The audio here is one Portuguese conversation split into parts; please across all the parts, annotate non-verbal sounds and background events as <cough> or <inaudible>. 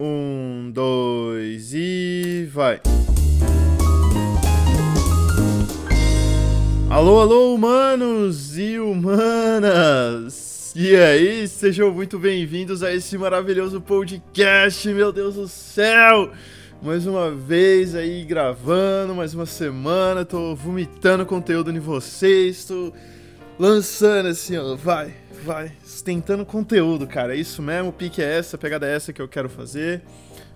Um, dois e vai. Alô, alô, humanos e humanas! E aí, sejam muito bem-vindos a esse maravilhoso podcast, meu Deus do céu! Mais uma vez aí gravando, mais uma semana, tô vomitando conteúdo em vocês, tô lançando assim, ó, vai, vai, tentando conteúdo, cara. É isso mesmo, o pique é essa, a pegada é essa que eu quero fazer.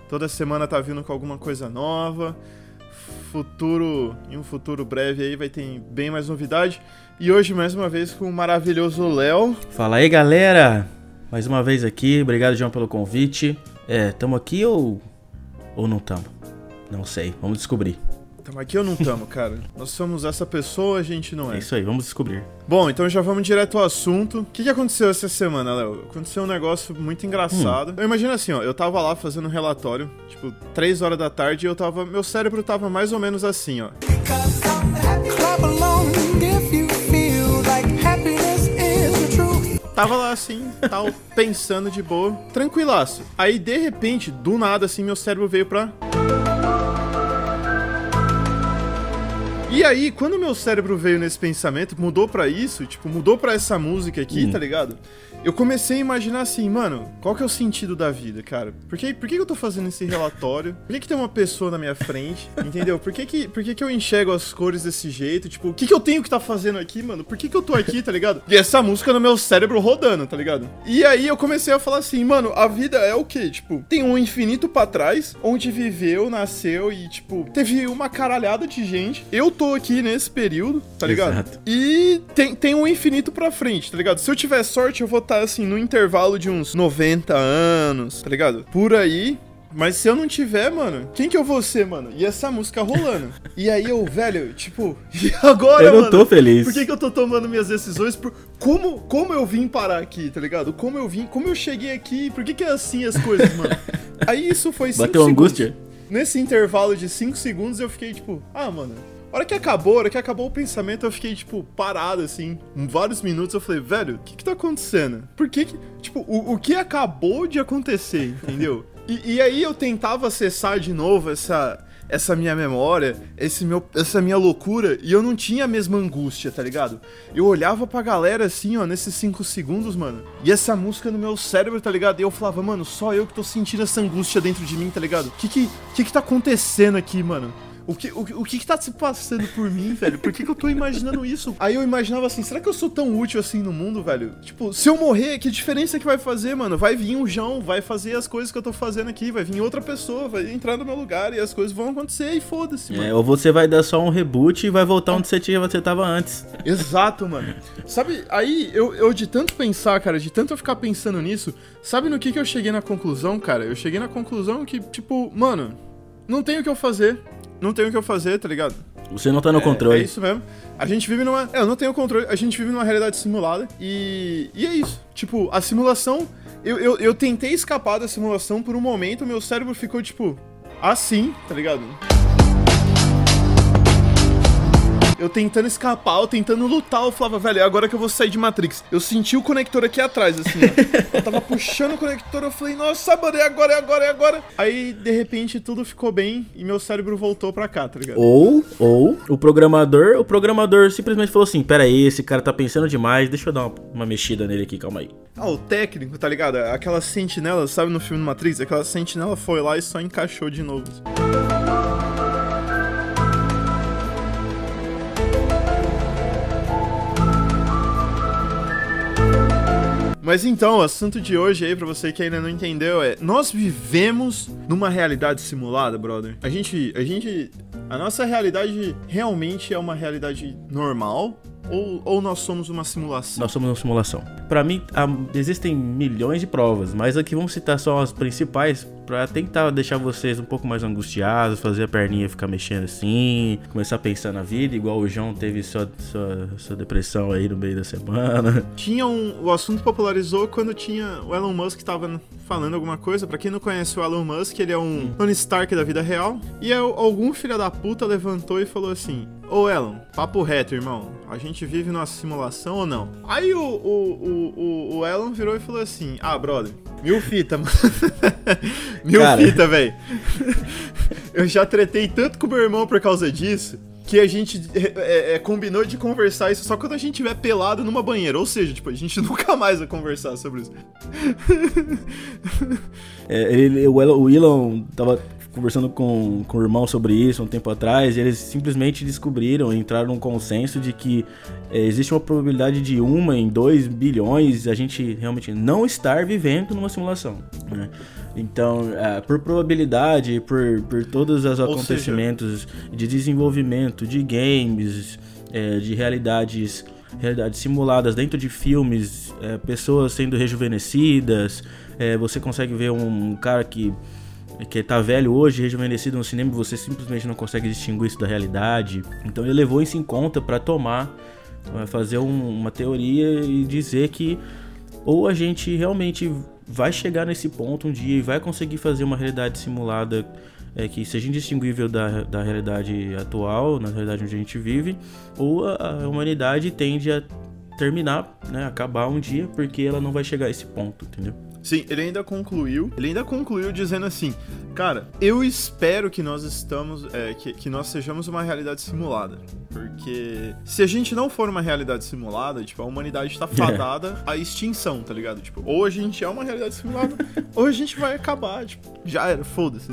Toda semana tá vindo com alguma coisa nova. Futuro, em um futuro breve aí vai ter bem mais novidade. E hoje mais uma vez com o maravilhoso Léo. Fala aí, galera. Mais uma vez aqui. Obrigado, João, pelo convite. É, tamo aqui ou ou não tamo? Não sei. Vamos descobrir. Aqui ou não <laughs> tamo, cara? Nós somos essa pessoa, a gente não é. É isso aí, vamos descobrir. Bom, então já vamos direto ao assunto. O que, que aconteceu essa semana, Léo? Aconteceu um negócio muito engraçado. Hum. Eu imagino assim, ó, eu tava lá fazendo um relatório, tipo, 3 horas da tarde, e eu tava. Meu cérebro tava mais ou menos assim, ó. Tava lá assim, tal, <laughs> pensando de boa, tranquilaço. Aí, de repente, do nada, assim, meu cérebro veio pra. E aí, quando meu cérebro veio nesse pensamento, mudou para isso, tipo, mudou para essa música aqui, hum. tá ligado? Eu comecei a imaginar assim, mano, qual que é o sentido da vida, cara? Por que, por que eu tô fazendo esse relatório? Por que, que tem uma pessoa na minha frente? Entendeu? Por que, que, por que, que eu enxergo as cores desse jeito? Tipo, o que, que eu tenho que tá fazendo aqui, mano? Por que, que eu tô aqui, tá ligado? E essa música no meu cérebro rodando, tá ligado? E aí eu comecei a falar assim, mano, a vida é o quê? Tipo, tem um infinito para trás, onde viveu, nasceu e, tipo, teve uma caralhada de gente. Eu tô aqui nesse período, tá ligado? Exato. E tem, tem um infinito pra frente, tá ligado? Se eu tiver sorte, eu vou estar tá, assim, no intervalo de uns 90 anos, tá ligado? Por aí. Mas se eu não tiver, mano, quem que eu vou ser, mano? E essa música rolando. e aí eu, velho, tipo, <laughs> e agora, Eu não mano, tô feliz. Por que, que eu tô tomando minhas decisões? Por como, como eu vim parar aqui, tá ligado? Como eu vim, como eu cheguei aqui? Por que, que é assim as coisas, mano? <laughs> aí isso foi Bateu angústia? Nesse intervalo de 5 segundos eu fiquei tipo, ah, mano, a hora que acabou, a hora que acabou o pensamento, eu fiquei, tipo, parado, assim, em vários minutos. Eu falei, velho, o que que tá acontecendo? Por que que. Tipo, o, o que acabou de acontecer, entendeu? <laughs> E, e, aí eu tentava acessar de novo essa, essa minha memória, esse meu, essa minha loucura, e eu não tinha a mesma angústia, tá ligado? Eu olhava pra galera assim, ó, nesses 5 segundos, mano, e essa música no meu cérebro, tá ligado? E eu falava, mano, só eu que tô sentindo essa angústia dentro de mim, tá ligado? O que que, que que tá acontecendo aqui, mano? O que, o, o que que tá se passando por mim, velho? Por que, que eu tô imaginando isso? Aí eu imaginava assim, será que eu sou tão útil assim no mundo, velho? Tipo, se eu morrer, que diferença que vai fazer, mano? Vai vir um João, vai fazer as coisas que eu tô fazendo aqui, vai vir outra pessoa, vai entrar no meu lugar e as coisas vão acontecer e foda-se, mano. É, ou você vai dar só um reboot e vai voltar onde você, tinha, você tava antes. Exato, mano. Sabe, aí eu, eu de tanto pensar, cara, de tanto eu ficar pensando nisso, sabe no que que eu cheguei na conclusão, cara? Eu cheguei na conclusão que, tipo, mano, não tem o que eu fazer não tem o que eu fazer, tá ligado? Você não tá no é, controle. É isso mesmo. A gente vive numa. É, eu não tenho controle. A gente vive numa realidade simulada. E. E é isso. Tipo, a simulação. Eu, eu, eu tentei escapar da simulação por um momento, meu cérebro ficou, tipo, assim, tá ligado? Eu tentando escapar, eu tentando lutar, eu falava, velho, é agora que eu vou sair de Matrix. Eu senti o conector aqui atrás, assim, ó. <laughs> eu tava puxando o conector, eu falei, nossa, mano, é agora, é agora, é agora. Aí, de repente, tudo ficou bem e meu cérebro voltou pra cá, tá ligado? Ou, ou, o programador, o programador simplesmente falou assim, pera aí, esse cara tá pensando demais, deixa eu dar uma, uma mexida nele aqui, calma aí. Ah, o técnico, tá ligado? Aquela sentinela, sabe no filme Matrix? Aquela sentinela foi lá e só encaixou de novo. Assim. Mas então, o assunto de hoje aí, pra você que ainda não entendeu, é: nós vivemos numa realidade simulada, brother. A gente. A gente. A nossa realidade realmente é uma realidade normal, ou, ou nós somos uma simulação? Nós somos uma simulação. Para mim, há, existem milhões de provas, mas aqui vamos citar só as principais para tentar deixar vocês um pouco mais angustiados, fazer a perninha ficar mexendo assim, começar a pensar na vida, igual o João teve sua, sua, sua depressão aí no meio da semana. <laughs> Tinha um. O assunto popularizou quando tinha o Elon Musk tava falando alguma coisa. Para quem não conhece o Elon Musk, ele é um hum. Tony Stark da vida real. E algum filho da puta levantou e falou assim: ô Elon, papo reto, irmão. A gente vive numa simulação ou não? Aí o, o, o, o, Elon virou e falou assim: Ah, brother, mil fita, mano. <laughs> mil Cara. fita, velho. Eu já tretei tanto com meu irmão por causa disso que a gente é, é, é, combinou de conversar isso só quando a gente tiver pelado numa banheira. Ou seja, tipo, a gente <laughs> nunca mais vai conversar sobre isso. é, ele, o, Elon, o Elon tava conversando com, com o irmão sobre isso um tempo atrás, e eles simplesmente descobriram, entraram num consenso de que é, existe uma probabilidade de uma em dois bilhões a gente realmente não estar vivendo numa simulação. Né? Então, é, por probabilidade, por, por todos os acontecimentos seja... de desenvolvimento de games, é, de realidades realidades simuladas dentro de filmes, é, pessoas sendo rejuvenescidas, é, você consegue ver um cara que que tá velho hoje, rejuvenescido no cinema, você simplesmente não consegue distinguir isso da realidade. Então ele levou isso em conta para tomar, fazer um, uma teoria e dizer que ou a gente realmente vai chegar nesse ponto um dia e vai conseguir fazer uma realidade simulada é, que seja indistinguível da, da realidade atual, na realidade onde a gente vive, ou a, a humanidade tende a terminar, né, acabar um dia, porque ela não vai chegar a esse ponto, entendeu? Sim, ele ainda concluiu. Ele ainda concluiu dizendo assim: Cara, eu espero que nós estamos. É, que, que nós sejamos uma realidade simulada. Porque se a gente não for uma realidade simulada, tipo, a humanidade tá fadada <laughs> à extinção, tá ligado? Tipo, ou a gente é uma realidade simulada, <laughs> ou a gente vai acabar, tipo, já era, foda-se.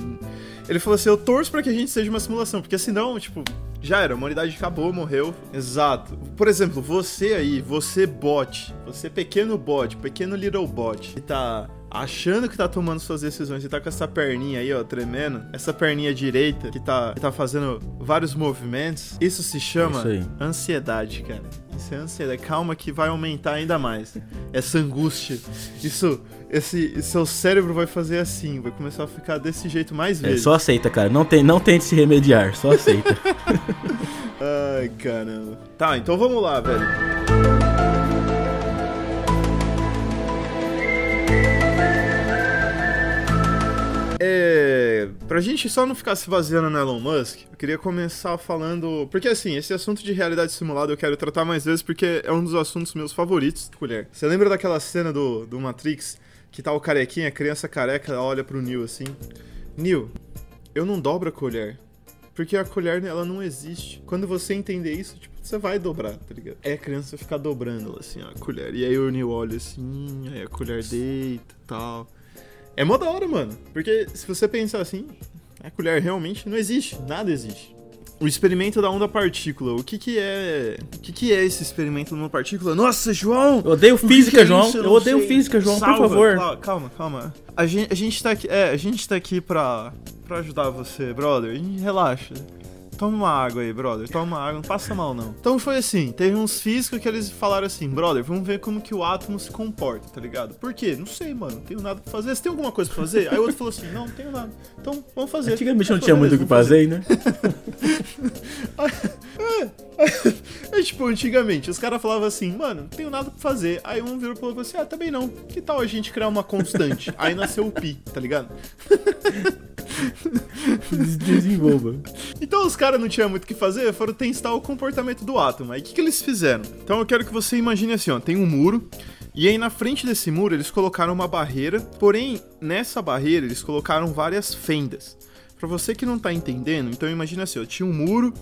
Ele falou assim: eu torço para que a gente seja uma simulação, porque senão, tipo, já era, a humanidade acabou, morreu. Exato. Por exemplo, você aí, você bot, você pequeno bot, pequeno little bot, que tá achando que tá tomando suas decisões e tá com essa perninha aí, ó, tremendo, essa perninha direita que tá, que tá fazendo vários movimentos, isso se chama isso ansiedade, cara. Isso é ansiedade. Calma que vai aumentar ainda mais. Essa angústia. Isso esse seu cérebro vai fazer assim, vai começar a ficar desse jeito mais vezes. É, só aceita, cara. Não, tem, não tente se remediar, só aceita. <laughs> Ai, caramba. Tá, então vamos lá, velho. É, pra gente só não ficar se baseando no Elon Musk, eu queria começar falando. Porque assim, esse assunto de realidade simulada eu quero tratar mais vezes porque é um dos assuntos meus favoritos, colher. Você lembra daquela cena do, do Matrix que tá o carequinha, a criança careca, olha pro Neil assim. Neil, eu não dobro a colher. Porque a colher, ela não existe. Quando você entender isso, tipo, você vai dobrar, tá ligado? É a criança ficar dobrando assim, a colher. E aí o Neil olha assim, aí a colher deita e tal. É mó da hora, mano. Porque se você pensar assim, a colher realmente não existe. Nada existe. O experimento da onda partícula. O que que é... O que que é esse experimento da onda partícula? Nossa, João! Eu odeio física, é João. Eu, eu odeio sei. física, João, Salva. por favor. Calma, calma. A gente, a gente tá aqui... É, a gente tá aqui pra, pra ajudar você, brother. A gente relaxa. Toma uma água aí, brother. Toma uma água, não passa mal não. Então foi assim, teve uns físicos que eles falaram assim, brother, vamos ver como que o átomo se comporta, tá ligado? Por quê? Não sei, mano. Não tenho nada pra fazer. Você tem alguma coisa pra fazer? Aí o outro falou assim, não, não tenho nada. Então vamos fazer. Antigamente não tinha muito o que fazer, né? <laughs> é, é, tipo, antigamente, os caras falavam assim, mano, não tenho nada pra fazer. Aí um virou e falou assim, ah, também não. Que tal a gente criar uma constante? Aí nasceu o pi, tá ligado? <laughs> Desenvolva. <laughs> Então os caras não tinham muito o que fazer, foram testar o comportamento do átomo. Aí o que, que eles fizeram? Então eu quero que você imagine assim, ó, tem um muro, e aí na frente desse muro eles colocaram uma barreira, porém nessa barreira eles colocaram várias fendas. Para você que não tá entendendo, então imagina assim, ó, tinha um muro,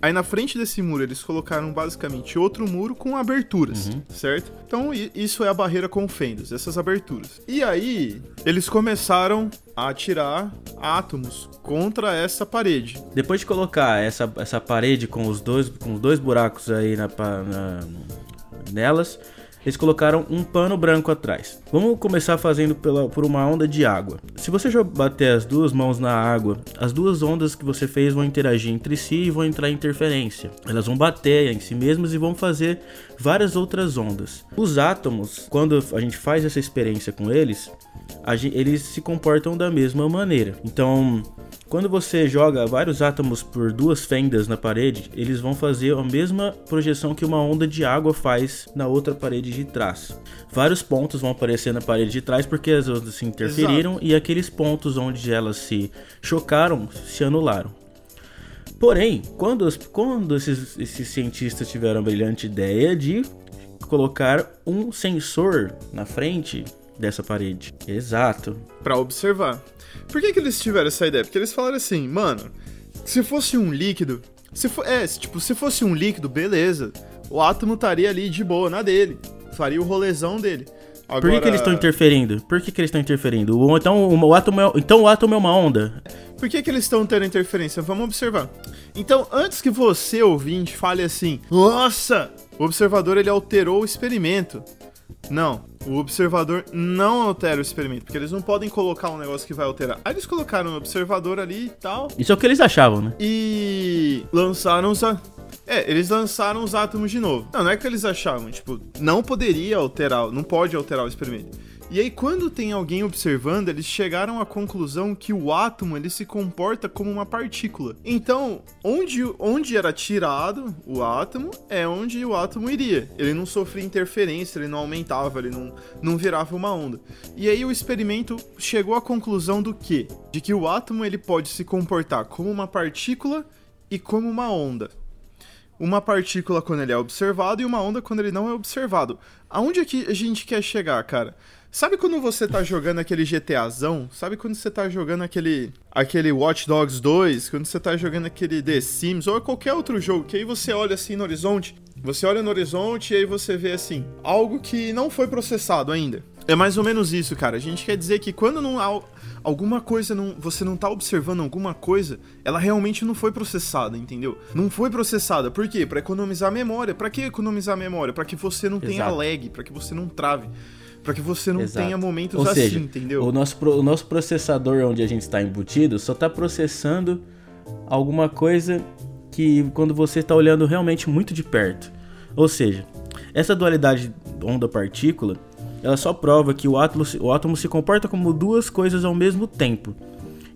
Aí na frente desse muro eles colocaram basicamente outro muro com aberturas, uhum. certo? Então isso é a barreira com fendas, essas aberturas. E aí eles começaram a atirar átomos contra essa parede. Depois de colocar essa, essa parede com os dois com dois buracos aí na, na nelas, eles colocaram um pano branco atrás. Vamos começar fazendo pela, por uma onda de água. Se você bater as duas mãos na água, as duas ondas que você fez vão interagir entre si e vão entrar em interferência. Elas vão bater em si mesmas e vão fazer várias outras ondas. Os átomos, quando a gente faz essa experiência com eles, gente, eles se comportam da mesma maneira. Então, quando você joga vários átomos por duas fendas na parede, eles vão fazer a mesma projeção que uma onda de água faz na outra parede de trás. Vários pontos vão aparecer na parede de trás porque as ondas se interferiram Exato. e aqueles pontos onde elas se chocaram se anularam. Porém, quando, quando esses, esses cientistas tiveram a brilhante ideia de colocar um sensor na frente dessa parede. Exato. Para observar. Por que, que eles tiveram essa ideia? Porque eles falaram assim, mano, se fosse um líquido, se for, é, tipo, se fosse um líquido, beleza. O átomo estaria ali de boa na dele, faria o rolezão dele. Agora... Por que, que eles estão interferindo? Por que, que eles estão interferindo? O, então, o, o átomo é, então o átomo é uma onda. Por que, que eles estão tendo interferência? Vamos observar. Então, antes que você, ouvinte, fale assim, nossa, o observador ele alterou o experimento. Não, o observador não altera o experimento, porque eles não podem colocar um negócio que vai alterar. Aí eles colocaram um observador ali e tal. Isso é o que eles achavam, né? E lançaram os. É, eles lançaram os átomos de novo. Não, não é que eles achavam, tipo, não poderia alterar, não pode alterar o experimento. E aí, quando tem alguém observando, eles chegaram à conclusão que o átomo ele se comporta como uma partícula. Então, onde, onde era tirado o átomo, é onde o átomo iria. Ele não sofria interferência, ele não aumentava, ele não, não virava uma onda. E aí, o experimento chegou à conclusão do quê? De que o átomo ele pode se comportar como uma partícula e como uma onda uma partícula quando ele é observado e uma onda quando ele não é observado. Aonde é que a gente quer chegar, cara? Sabe quando você tá jogando aquele GTAzão? Sabe quando você tá jogando aquele aquele Watch Dogs 2? Quando você tá jogando aquele The Sims ou qualquer outro jogo, que aí você olha assim no horizonte, você olha no horizonte e aí você vê assim, algo que não foi processado ainda. É mais ou menos isso, cara. A gente quer dizer que quando não há alguma coisa não, você não tá observando alguma coisa, ela realmente não foi processada, entendeu? Não foi processada. Por quê? Para economizar memória. Para que economizar memória? Para que você não tenha Exato. lag, para que você não trave para que você não Exato. tenha momentos Ou assim, seja, entendeu? O nosso, o nosso processador onde a gente está embutido só está processando alguma coisa que quando você está olhando realmente muito de perto. Ou seja, essa dualidade onda-partícula, ela só prova que o átomo, o átomo se comporta como duas coisas ao mesmo tempo.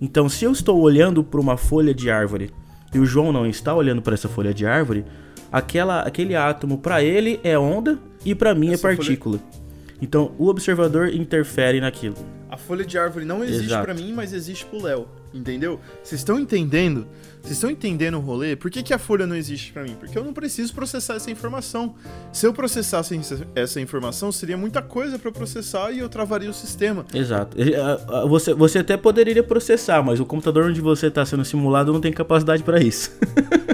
Então, se eu estou olhando para uma folha de árvore e o João não está olhando para essa folha de árvore, aquela, aquele átomo para ele é onda e para mim é essa é partícula. Folha... Então o observador interfere naquilo. A folha de árvore não existe para mim, mas existe pro Léo. Entendeu? Vocês estão entendendo? Vocês estão entendendo o rolê? Por que, que a folha não existe para mim? Porque eu não preciso processar essa informação. Se eu processasse essa informação, seria muita coisa para processar e eu travaria o sistema. Exato. Você, você até poderia processar, mas o computador onde você está sendo simulado não tem capacidade para isso.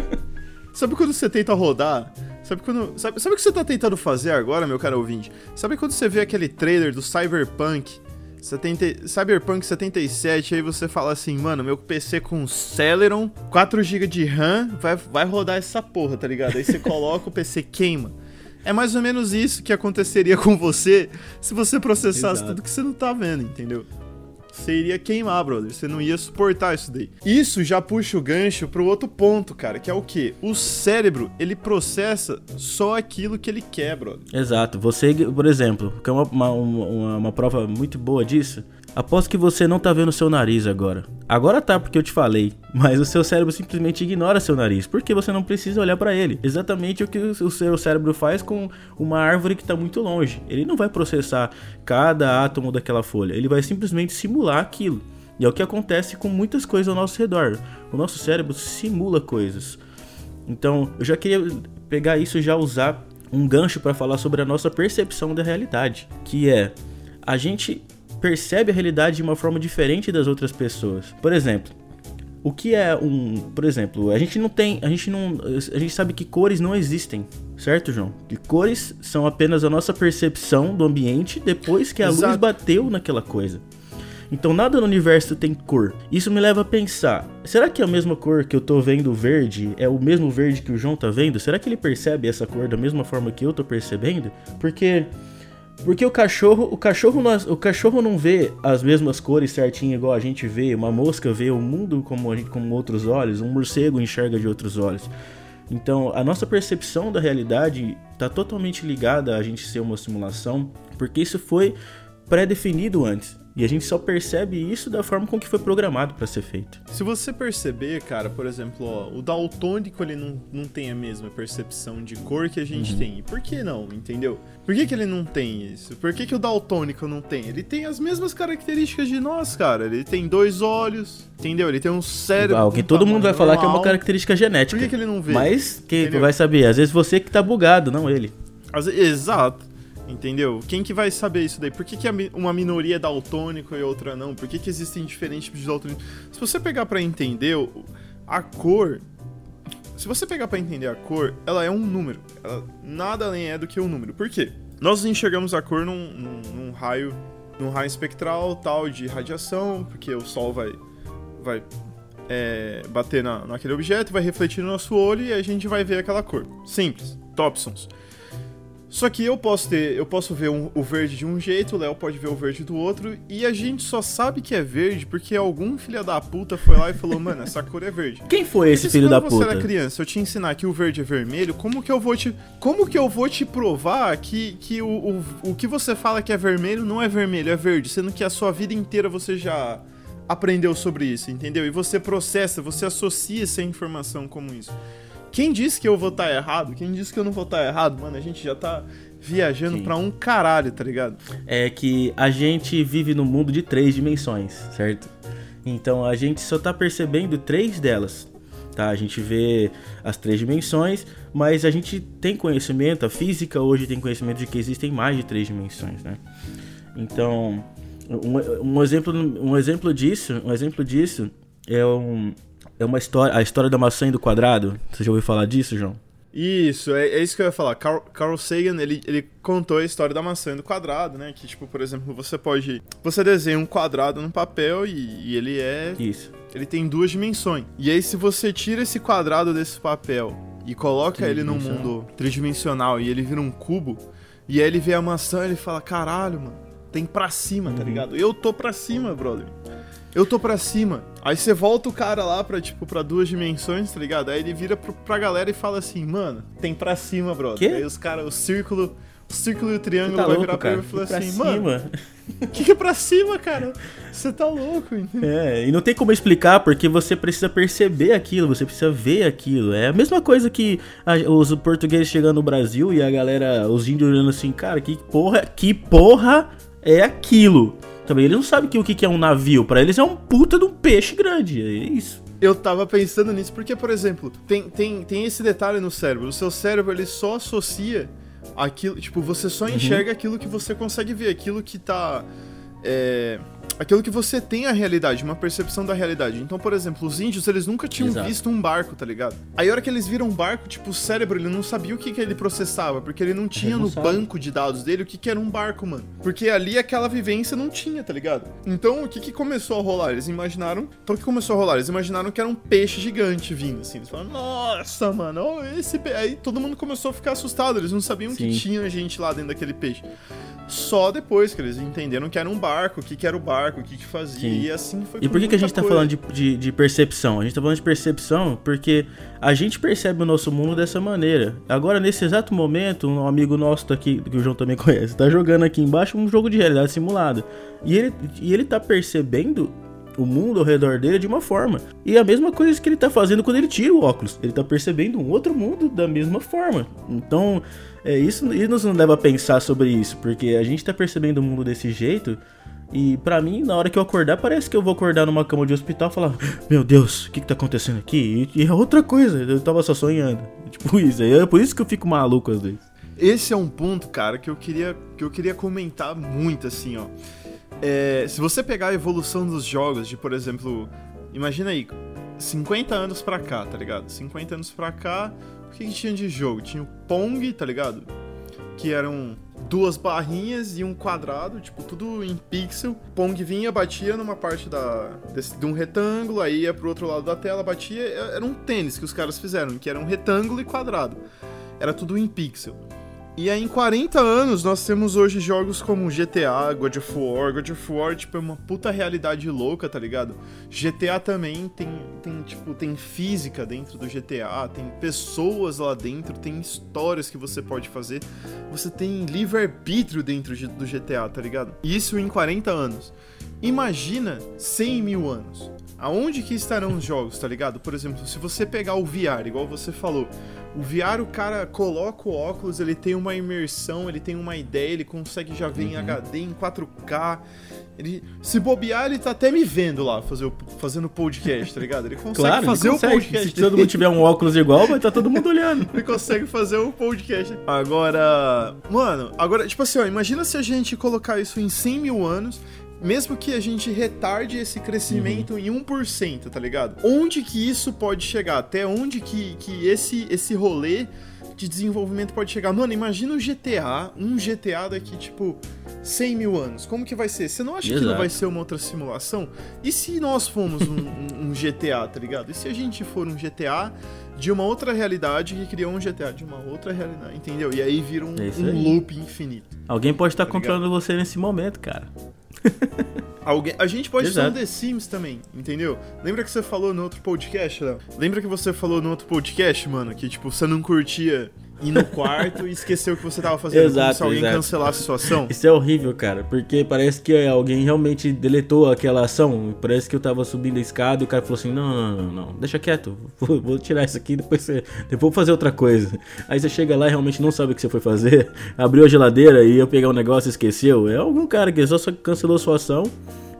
<laughs> Sabe quando você tenta rodar Sabe quando. Sabe, sabe o que você tá tentando fazer agora, meu caro ouvinte? Sabe quando você vê aquele trailer do Cyberpunk 70, Cyberpunk 77, aí você fala assim, mano, meu PC com Celeron, 4GB de RAM, vai, vai rodar essa porra, tá ligado? Aí você <laughs> coloca, o PC queima. É mais ou menos isso que aconteceria com você se você processasse Exato. tudo que você não tá vendo, entendeu? Você iria queimar, brother. Você não ia suportar isso daí. Isso já puxa o gancho pro outro ponto, cara, que é o quê? O cérebro, ele processa só aquilo que ele quer, brother. Exato. Você, por exemplo, que é uma, uma, uma, uma prova muito boa disso, Aposto que você não tá vendo seu nariz agora. Agora tá, porque eu te falei. Mas o seu cérebro simplesmente ignora seu nariz. Porque você não precisa olhar para ele. Exatamente o que o seu cérebro faz com uma árvore que tá muito longe. Ele não vai processar cada átomo daquela folha. Ele vai simplesmente simular aquilo. E é o que acontece com muitas coisas ao nosso redor. O nosso cérebro simula coisas. Então, eu já queria pegar isso e já usar um gancho para falar sobre a nossa percepção da realidade, que é a gente percebe a realidade de uma forma diferente das outras pessoas. Por exemplo, o que é um, por exemplo, a gente não tem, a gente não, a gente sabe que cores não existem, certo, João? Que cores são apenas a nossa percepção do ambiente depois que a Exato. luz bateu naquela coisa. Então nada no universo tem cor. Isso me leva a pensar: será que a mesma cor que eu tô vendo verde é o mesmo verde que o João tá vendo? Será que ele percebe essa cor da mesma forma que eu tô percebendo? Porque porque o cachorro, o cachorro, não, o cachorro não vê as mesmas cores certinho igual a gente vê, uma mosca vê o mundo como, gente, com outros olhos, um morcego enxerga de outros olhos. Então, a nossa percepção da realidade está totalmente ligada a gente ser uma simulação, porque isso foi pré-definido antes. E a gente só percebe isso da forma com que foi programado para ser feito. Se você perceber, cara, por exemplo, ó, o daltônico ele não, não tem a mesma percepção de cor que a gente uhum. tem. E por que não, entendeu? Por que, que ele não tem isso? Por que, que o daltônico não tem? Ele tem as mesmas características de nós, cara. Ele tem dois olhos, entendeu? Ele tem um cérebro. Algo que todo mundo vai normal. falar que é uma característica genética. Por que, que ele não vê? Mas quem entendeu? vai saber? Às vezes você que tá bugado, não ele. Exato. Entendeu? Quem que vai saber isso daí? Por que, que uma minoria é daltônico e outra não? Por que, que existem diferentes tipos de daltônico? Se você pegar para entender a cor, se você pegar para entender a cor, ela é um número. Ela nada além é do que um número. Por quê? Nós enxergamos a cor num, num, num raio, num raio espectral tal de radiação, porque o Sol vai, vai é, bater na, naquele objeto, vai refletir no nosso olho e a gente vai ver aquela cor. Simples. Topsons. Só que eu posso ter, eu posso ver um, o verde de um jeito, o Léo pode ver o verde do outro, e a gente só sabe que é verde porque algum filho da puta foi lá e falou, mano, essa cor é verde. Quem foi esse filho da puta? Quando você era criança, eu te ensinar que o verde é vermelho, como que eu vou te, como que eu vou te provar que, que o, o, o que você fala que é vermelho não é vermelho, é verde, sendo que a sua vida inteira você já aprendeu sobre isso, entendeu? E você processa, você associa essa informação como isso. Quem disse que eu vou estar tá errado? Quem disse que eu não vou estar tá errado? Mano, a gente já tá viajando pra um caralho, tá ligado? É que a gente vive no mundo de três dimensões, certo? Então a gente só tá percebendo três delas. Tá, a gente vê as três dimensões, mas a gente tem conhecimento, a física hoje tem conhecimento de que existem mais de três dimensões, né? Então, um, um exemplo, um exemplo disso, um exemplo disso é um, é uma história, a história da maçã e do quadrado. Você já ouviu falar disso, João? Isso, é, é isso que eu ia falar. Carl, Carl Sagan, ele, ele contou a história da maçã e do quadrado, né? Que, tipo, por exemplo, você pode... Você desenha um quadrado no papel e, e ele é... Isso. Ele tem duas dimensões. E aí, se você tira esse quadrado desse papel e coloca ele num mundo tridimensional e ele vira um cubo, e aí ele vê a maçã e ele fala, caralho, mano, tem pra cima, tá uhum. ligado? Eu tô pra cima, brother eu tô pra cima. Aí você volta o cara lá pra, tipo, pra duas dimensões, tá ligado? Aí ele vira pro, pra galera e fala assim, mano, tem pra cima, brother. Quê? Aí os caras, o círculo, o círculo e o triângulo tá vai louco, virar pra ele e falar assim, cima? mano. <laughs> O que, que é pra cima, cara? Você tá louco, entendeu? É, e não tem como explicar porque você precisa perceber aquilo, você precisa ver aquilo. É a mesma coisa que a, os portugueses chegando no Brasil e a galera, os índios olhando assim, cara, que porra, que porra é aquilo? Também eles não sabem que, o que é um navio. para eles é um puta de um peixe grande. É isso. Eu tava pensando nisso porque, por exemplo, tem, tem, tem esse detalhe no cérebro. O seu cérebro ele só associa aquilo. Tipo, você só uhum. enxerga uhum. aquilo que você consegue ver, aquilo que tá. É, aquilo que você tem a realidade, uma percepção da realidade. Então, por exemplo, os índios, eles nunca tinham Exato. visto um barco, tá ligado? Aí a hora que eles viram um barco, tipo, o cérebro, ele não sabia o que, que ele processava, porque ele não tinha no sabe. banco de dados dele o que, que era um barco, mano. Porque ali aquela vivência não tinha, tá ligado? Então, o que que começou a rolar? Eles imaginaram... Então, o que começou a rolar? Eles imaginaram que era um peixe gigante vindo, assim. Eles falaram, nossa, mano, esse peixe... Aí todo mundo começou a ficar assustado, eles não sabiam Sim. que tinha gente lá dentro daquele peixe. Só depois que eles entenderam que era um barco, o que, que era o barco, o que, que fazia. Sim. E assim foi E por que, que a gente tá coisa. tá falando de, de, de, percepção? A gente tá falando de percepção porque a gente percebe o nosso mundo dessa maneira. Agora, nesse exato momento, um amigo nosso daqui, que o João também <laughs> conhece, tá jogando aqui embaixo um jogo de realidade simulada. E ele, e ele tá percebendo o mundo ao redor dele de uma forma. E a mesma coisa que ele tá fazendo quando ele tira o óculos. Ele tá percebendo um outro mundo da mesma forma. Então, é isso, isso nos leva a pensar sobre isso, porque a gente tá percebendo o mundo desse jeito. E para mim, na hora que eu acordar, parece que eu vou acordar numa cama de hospital e falar: Meu Deus, o que, que tá acontecendo aqui? E, é outra coisa, eu tava só sonhando. <laughs> Tipo isso, é por isso que eu fico maluco às vezes. Esse é um ponto, cara, que eu queria, que eu queria comentar muito, assim, ó. É, se você pegar a evolução dos jogos, de por exemplo, imagina aí, 50 anos pra cá, tá ligado? 50 anos pra cá, que, que tinha de jogo? Tinha o Pong, tá ligado? Que eram duas barrinhas e um quadrado, tipo, tudo em pixel. Pong vinha, batia numa parte da, desse, de um retângulo, aí ia pro outro lado da tela, batia. Era um tênis que os caras fizeram, que era um retângulo e quadrado. Era tudo em pixel. E aí, em 40 anos, nós temos hoje jogos como GTA, God of War. God of War, tipo, é uma puta realidade louca, tá ligado? GTA também tem, tem, tipo, tem física dentro do GTA, tem pessoas lá dentro, tem histórias que você pode fazer. Você tem livre-arbítrio dentro do GTA, tá ligado? Isso em 40 anos. Imagina 100 mil anos. Aonde que estarão os jogos, tá ligado? Por exemplo, se você pegar o VR, igual você falou, o VR o cara coloca o óculos, ele tem uma imersão, ele tem uma ideia, ele consegue já ver uhum. em HD, em 4K. Ele, se bobear, ele tá até me vendo lá fazer o, fazendo podcast, tá ligado? Ele consegue claro, fazer ele consegue. o podcast. Se todo mundo tiver um óculos igual, vai estar tá todo mundo olhando. <laughs> ele consegue fazer o podcast. Agora, mano, agora, tipo assim, ó, imagina se a gente colocar isso em 100 mil anos mesmo que a gente retarde esse crescimento uhum. em 1%, tá ligado? Onde que isso pode chegar? Até onde que, que esse, esse rolê de desenvolvimento pode chegar? Mano, imagina um GTA, um GTA daqui, tipo, 100 mil anos. Como que vai ser? Você não acha Exato. que não vai ser uma outra simulação? E se nós fomos um, um, um GTA, tá ligado? E se a gente for um GTA de uma outra realidade que criou um GTA de uma outra realidade, entendeu? E aí vira um, é um loop infinito. Alguém pode estar tá controlando você nesse momento, cara. <laughs> Alguém, a gente pode Exato. ser um The Sims também, entendeu? Lembra que você falou no outro podcast, Léo? Lembra que você falou no outro podcast, mano, que tipo, você não curtia ir no quarto e esqueceu o que você tava fazendo. Exato, se alguém exato. cancelasse a sua ação. Isso é horrível, cara, porque parece que alguém realmente deletou aquela ação. Parece que eu tava subindo a escada e o cara falou assim: não, não, não, não, deixa quieto, vou, vou tirar isso aqui depois você. Depois vou fazer outra coisa. Aí você chega lá e realmente não sabe o que você foi fazer, <laughs> abriu a geladeira e ia pegar um negócio e esqueceu. É algum cara que só cancelou sua ação.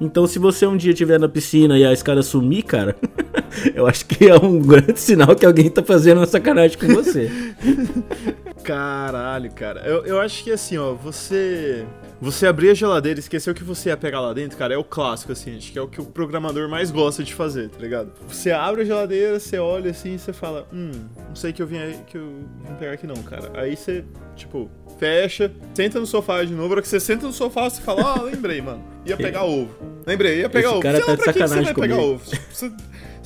Então, se você um dia estiver na piscina e a escada sumir, cara, <laughs> eu acho que é um grande sinal que alguém tá fazendo uma sacanagem com você. <laughs> Caralho, cara. Eu, eu acho que assim, ó, você. Você abrir a geladeira e esqueceu que você ia pegar lá dentro, cara, é o clássico, assim, acho que é o que o programador mais gosta de fazer, tá ligado? Você abre a geladeira, você olha assim e você fala, hum, não sei que eu vim que eu vim pegar aqui não, cara. Aí você, tipo, fecha, senta no sofá de novo. Na hora que você senta no sofá, você fala, ah, lembrei, mano. Ia <laughs> pegar ovo. Lembrei, ia pegar Esse ovo. Cara tá de sacanagem você vai pegar ovo? Você,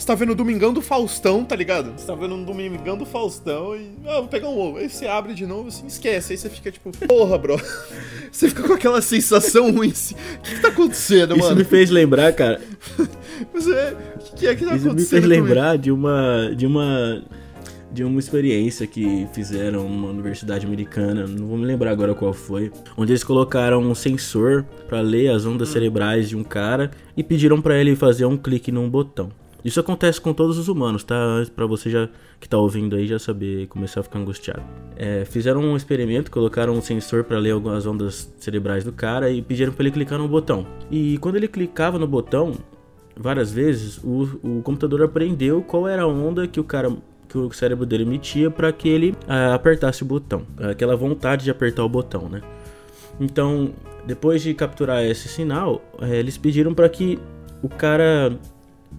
você tá vendo o Domingão do Faustão, tá ligado? Você tá vendo um Domingão do Faustão e. Ah, vou pegar um ovo. Aí você abre de novo assim, esquece. Aí você fica tipo, porra, bro. <laughs> Você fica com aquela sensação ruim assim. O que, que tá acontecendo, mano? Isso me fez lembrar, cara. <laughs> Mas é. O que, que é que tá Isso acontecendo? Isso me fez lembrar de uma. de uma de uma experiência que fizeram numa universidade americana, não vou me lembrar agora qual foi, onde eles colocaram um sensor para ler as ondas hum. cerebrais de um cara e pediram para ele fazer um clique num botão. Isso acontece com todos os humanos, tá? Para você já que tá ouvindo aí já saber começar a ficar angustiado. É, fizeram um experimento, colocaram um sensor para ler algumas ondas cerebrais do cara e pediram para ele clicar no botão. E quando ele clicava no botão, várias vezes, o, o computador aprendeu qual era a onda que o cara que o cérebro dele emitia para que ele uh, apertasse o botão, aquela vontade de apertar o botão, né? Então, depois de capturar esse sinal, uh, eles pediram para que o cara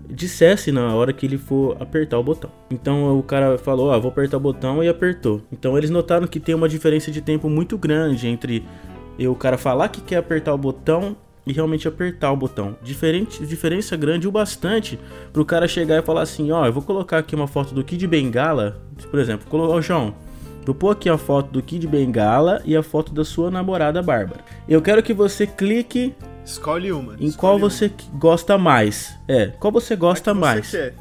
dissesse na hora que ele for apertar o botão. Então o cara falou: "Ah, vou apertar o botão" e apertou. Então eles notaram que tem uma diferença de tempo muito grande entre o cara falar que quer apertar o botão e realmente apertar o botão. Diferente, diferença grande o bastante para o cara chegar e falar assim, ó, oh, eu vou colocar aqui uma foto do Kid Bengala, por exemplo, ô oh, João, vou pôr aqui a foto do Kid Bengala e a foto da sua namorada Bárbara. Eu quero que você clique Escolhe uma. Em escolhe qual uma. você gosta mais. É, qual você gosta mais. Você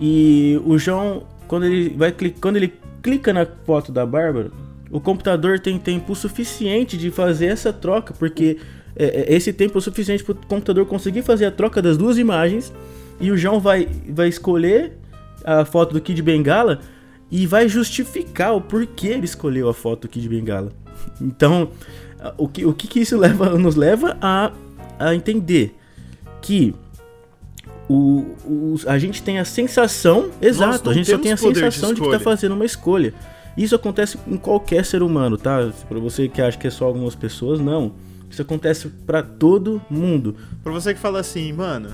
e o João, quando ele vai quando ele clica na foto da Bárbara, o computador tem tempo suficiente de fazer essa troca, porque é, é, esse tempo é suficiente para o computador conseguir fazer a troca das duas imagens e o João vai, vai escolher a foto do Kid Bengala e vai justificar o porquê ele escolheu a foto do Kid Bengala. <laughs> Então, o que, o que, que isso <laughs> leva, nos leva a, a entender que o, o, a gente tem a sensação, exato, a gente só tem a sensação de, de que está fazendo uma escolha. Isso acontece com qualquer ser humano, tá? Para você que acha que é só algumas pessoas, não. Isso acontece para todo mundo. Pra você que fala assim, mano,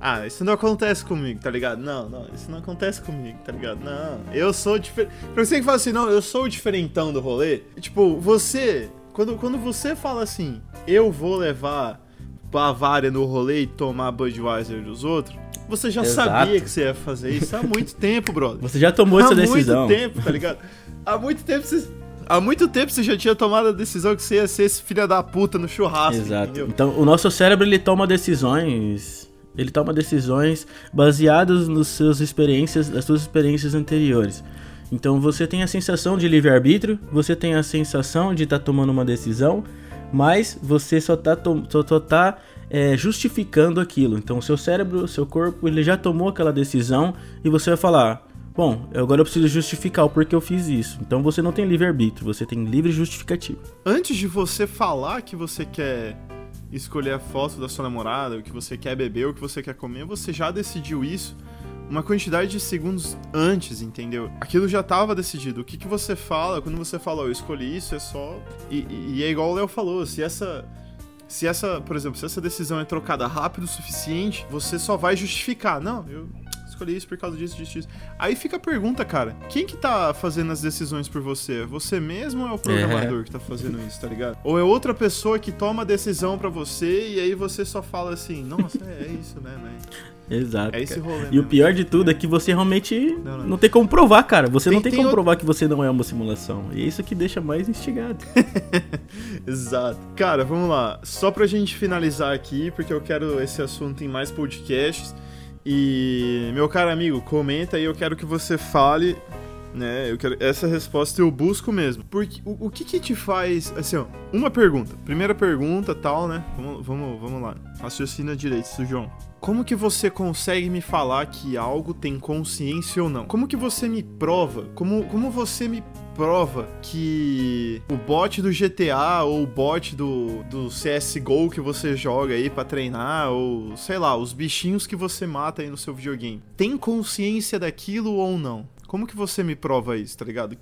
ah, isso não acontece comigo, tá ligado? Não, não, isso não acontece comigo, tá ligado? Não, eu sou diferente. Pra você que fala assim, não, eu sou o diferentão do rolê. Tipo, você, quando, quando você fala assim, eu vou levar Bavária no rolê e tomar Budweiser dos outros, você já Exato. sabia que você ia fazer isso há muito tempo, brother. Você já tomou há essa decisão. Há muito tempo, tá ligado? Há muito tempo você Há muito tempo você já tinha tomado a decisão que você ia ser esse filho da puta no churrasco. Exato. Entendeu? Então, o nosso cérebro ele toma decisões. Ele toma decisões baseadas nas suas experiências, nas suas experiências anteriores. Então você tem a sensação de livre-arbítrio, você tem a sensação de estar tá tomando uma decisão, mas você só está só, só tá é, justificando aquilo. Então, o seu cérebro, o seu corpo, ele já tomou aquela decisão e você vai falar: Bom, agora eu preciso justificar o porquê eu fiz isso. Então você não tem livre-arbítrio, você tem livre justificativo. Antes de você falar que você quer escolher a foto da sua namorada, o que você quer beber, o que você quer comer, você já decidiu isso uma quantidade de segundos antes, entendeu? Aquilo já estava decidido. O que, que você fala quando você fala, oh, eu escolhi isso, é só. E, e é igual o Léo falou, se essa. Se essa, por exemplo, se essa decisão é trocada rápido o suficiente, você só vai justificar. Não, eu escolhi isso por causa disso, disso, disso. Aí fica a pergunta, cara: quem que tá fazendo as decisões por você? Você mesmo ou é o programador é. que tá fazendo isso, tá ligado? Ou é outra pessoa que toma a decisão para você e aí você só fala assim: nossa, é, é isso, né, né? Exato. É esse rolê. E o pior de tudo é que você realmente não, não. não tem como provar, cara. Você tem, não tem, tem como outro... provar que você não é uma simulação. E é isso que deixa mais instigado. <laughs> Exato. Cara, vamos lá. Só pra gente finalizar aqui, porque eu quero esse assunto em mais podcasts. E, meu caro amigo, comenta aí, eu quero que você fale, né? Eu quero essa resposta eu busco mesmo. Porque o, o que que te faz, assim, ó, uma pergunta. Primeira pergunta, tal, né? Vamos, vamos, vamos lá. Raciocina direito, João. Como que você consegue me falar que algo tem consciência ou não? Como que você me prova? Como, como você me prova que o bot do GTA ou o bot do, do CSGO que você joga aí para treinar, ou sei lá, os bichinhos que você mata aí no seu videogame, tem consciência daquilo ou não? Como que você me prova isso, tá ligado?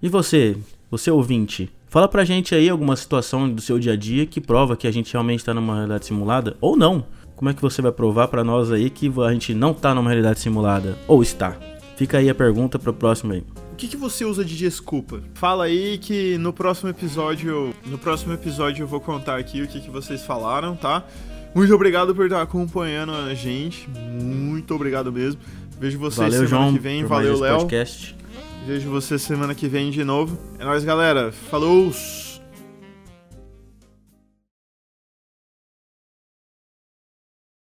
E você, você ouvinte, fala pra gente aí alguma situação do seu dia a dia que prova que a gente realmente tá numa realidade simulada ou não. Como é que você vai provar para nós aí que a gente não tá numa realidade simulada? Ou está? Fica aí a pergunta pro próximo aí. O que, que você usa de desculpa? Fala aí que no próximo episódio. No próximo episódio eu vou contar aqui o que, que vocês falaram, tá? Muito obrigado por estar acompanhando a gente. Muito obrigado mesmo. Vejo vocês Valeu, semana João, que vem. Valeu, Léo. Vejo vocês semana que vem de novo. É nóis, galera. Falou!